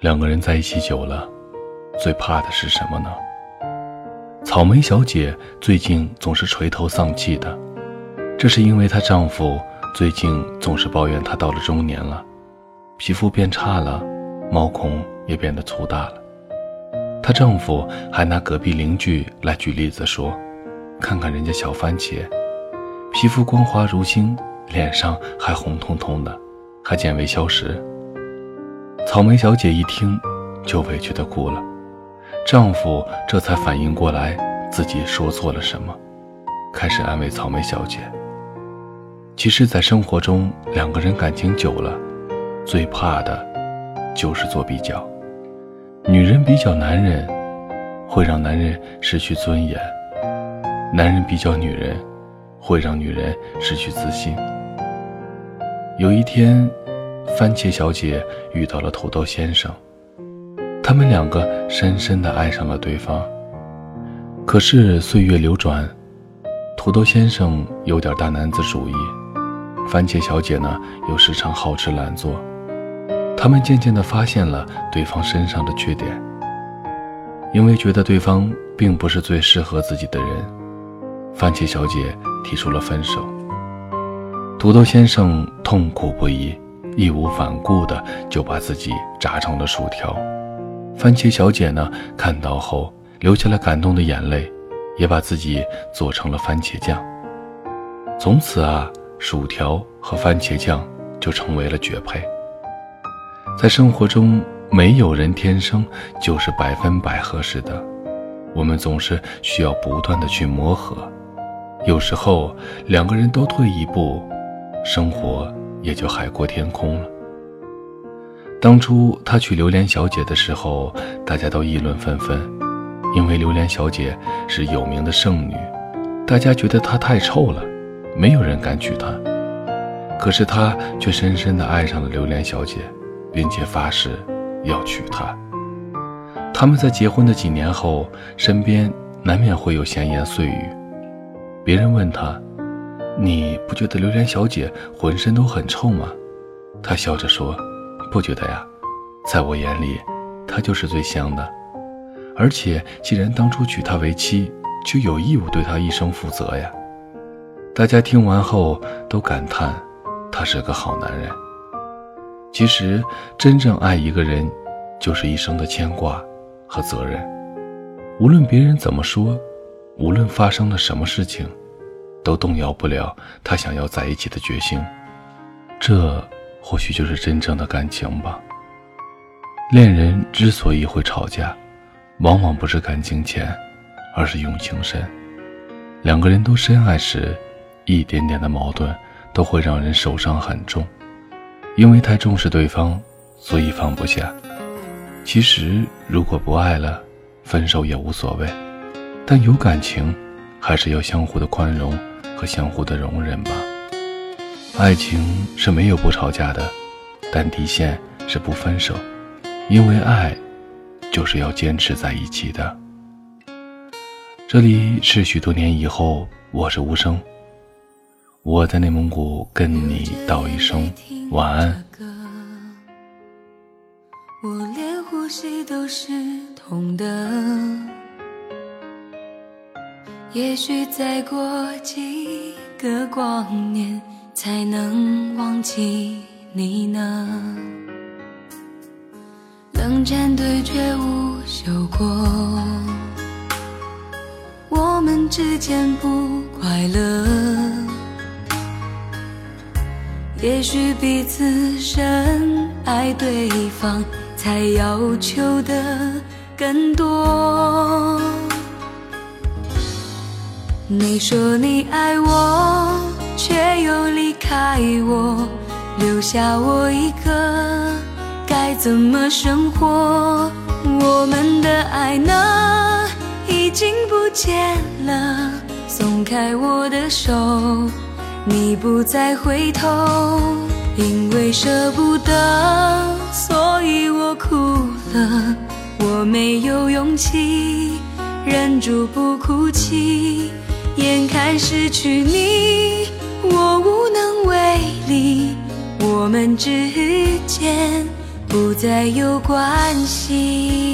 两个人在一起久了，最怕的是什么呢？草莓小姐最近总是垂头丧气的，这是因为她丈夫最近总是抱怨她到了中年了，皮肤变差了，毛孔也变得粗大了。她丈夫还拿隔壁邻居来举例子说：“看看人家小番茄，皮肤光滑如新，脸上还红彤彤的，还减肥消食。”草莓小姐一听，就委屈的哭了。丈夫这才反应过来自己说错了什么，开始安慰草莓小姐。其实，在生活中，两个人感情久了，最怕的，就是做比较。女人比较男人，会让男人失去尊严；男人比较女人，会让女人失去自信。有一天，番茄小姐遇到了土豆先生。他们两个深深的爱上了对方。可是岁月流转，土豆先生有点大男子主义，番茄小姐呢又时常好吃懒做。他们渐渐的发现了对方身上的缺点，因为觉得对方并不是最适合自己的人，番茄小姐提出了分手。土豆先生痛苦不已，义无反顾地就把自己炸成了薯条。番茄小姐呢，看到后流下了感动的眼泪，也把自己做成了番茄酱。从此啊，薯条和番茄酱就成为了绝配。在生活中，没有人天生就是百分百合适的，我们总是需要不断的去磨合。有时候，两个人都退一步，生活也就海阔天空了。当初他娶榴莲小姐的时候，大家都议论纷纷，因为榴莲小姐是有名的剩女，大家觉得她太臭了，没有人敢娶她。可是他却深深地爱上了榴莲小姐，并且发誓要娶她。他们在结婚的几年后，身边难免会有闲言碎语，别人问他：“你不觉得榴莲小姐浑身都很臭吗？”他笑着说。不觉得呀，在我眼里，她就是最香的。而且，既然当初娶她为妻，就有义务对她一生负责呀。大家听完后都感叹，他是个好男人。其实，真正爱一个人，就是一生的牵挂和责任。无论别人怎么说，无论发生了什么事情，都动摇不了他想要在一起的决心。这。或许就是真正的感情吧。恋人之所以会吵架，往往不是感情浅，而是用情深。两个人都深爱时，一点点的矛盾都会让人受伤很重。因为太重视对方，所以放不下。其实，如果不爱了，分手也无所谓。但有感情，还是要相互的宽容和相互的容忍吧。爱情是没有不吵架的，但底线是不分手，因为爱就是要坚持在一起的。这里是许多年以后，我是无声，我在内蒙古跟你道一声晚安。我连呼吸都是痛的，也许再过几个光年。才能忘记你呢？冷战对决无休过，我们之间不快乐。也许彼此深爱对方，才要求的更多。你说你爱我。却又离开我，留下我一个，该怎么生活？我们的爱呢？已经不见了。松开我的手，你不再回头，因为舍不得，所以我哭了。我没有勇气忍住不哭泣，眼看失去你。我无能为力，我们之间不再有关系。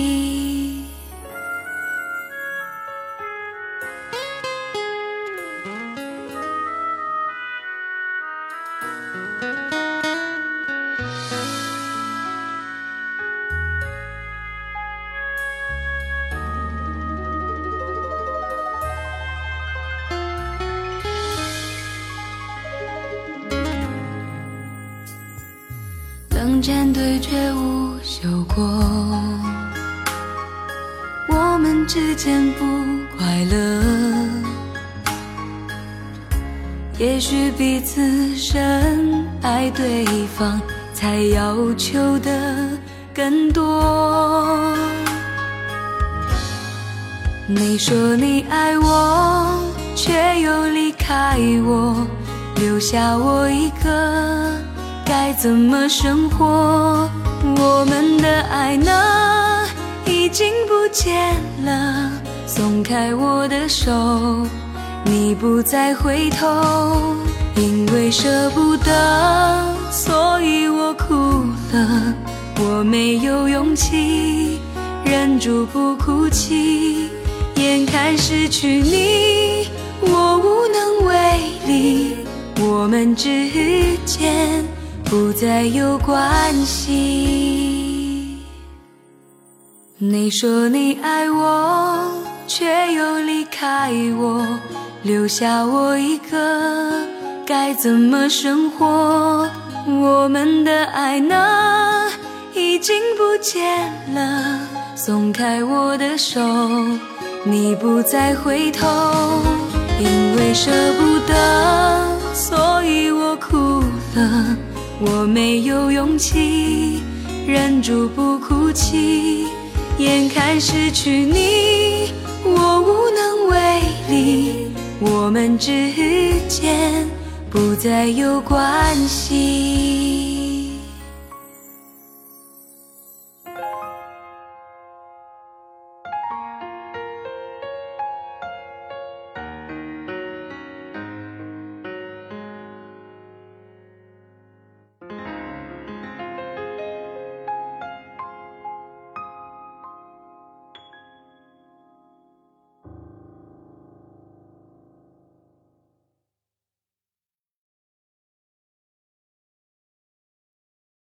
战对决无休过，我们之间不快乐。也许彼此深爱对方，才要求的更多。你说你爱我，却又离开我，留下我一个。该怎么生活？我们的爱呢？已经不见了。松开我的手，你不再回头。因为舍不得，所以我哭了。我没有勇气忍住不哭泣，眼看失去你，我无能为力。我们之间。不再有关系。你说你爱我，却又离开我，留下我一个，该怎么生活？我们的爱呢？已经不见了。松开我的手，你不再回头，因为舍不得，所以我哭了。我没有勇气忍住不哭泣，眼看失去你，我无能为力。我们之间不再有关系。